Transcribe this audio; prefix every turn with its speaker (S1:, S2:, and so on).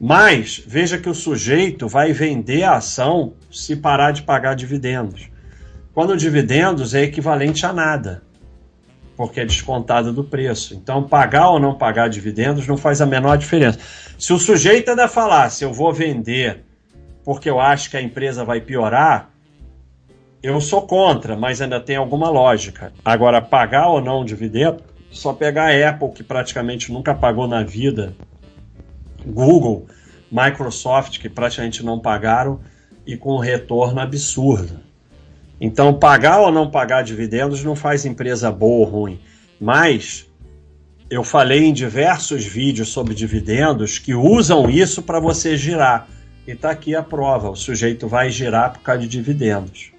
S1: Mas veja que o sujeito vai vender a ação se parar de pagar dividendos. Quando dividendos é equivalente a nada, porque é descontado do preço. Então, pagar ou não pagar dividendos não faz a menor diferença. Se o sujeito ainda falar, se eu vou vender porque eu acho que a empresa vai piorar, eu sou contra, mas ainda tem alguma lógica. Agora, pagar ou não dividendo, só pegar a Apple, que praticamente nunca pagou na vida, Google, Microsoft, que praticamente não pagaram, e com um retorno absurdo. Então, pagar ou não pagar dividendos não faz empresa boa ou ruim. Mas eu falei em diversos vídeos sobre dividendos que usam isso para você girar. E está aqui a prova: o sujeito vai girar por causa de dividendos.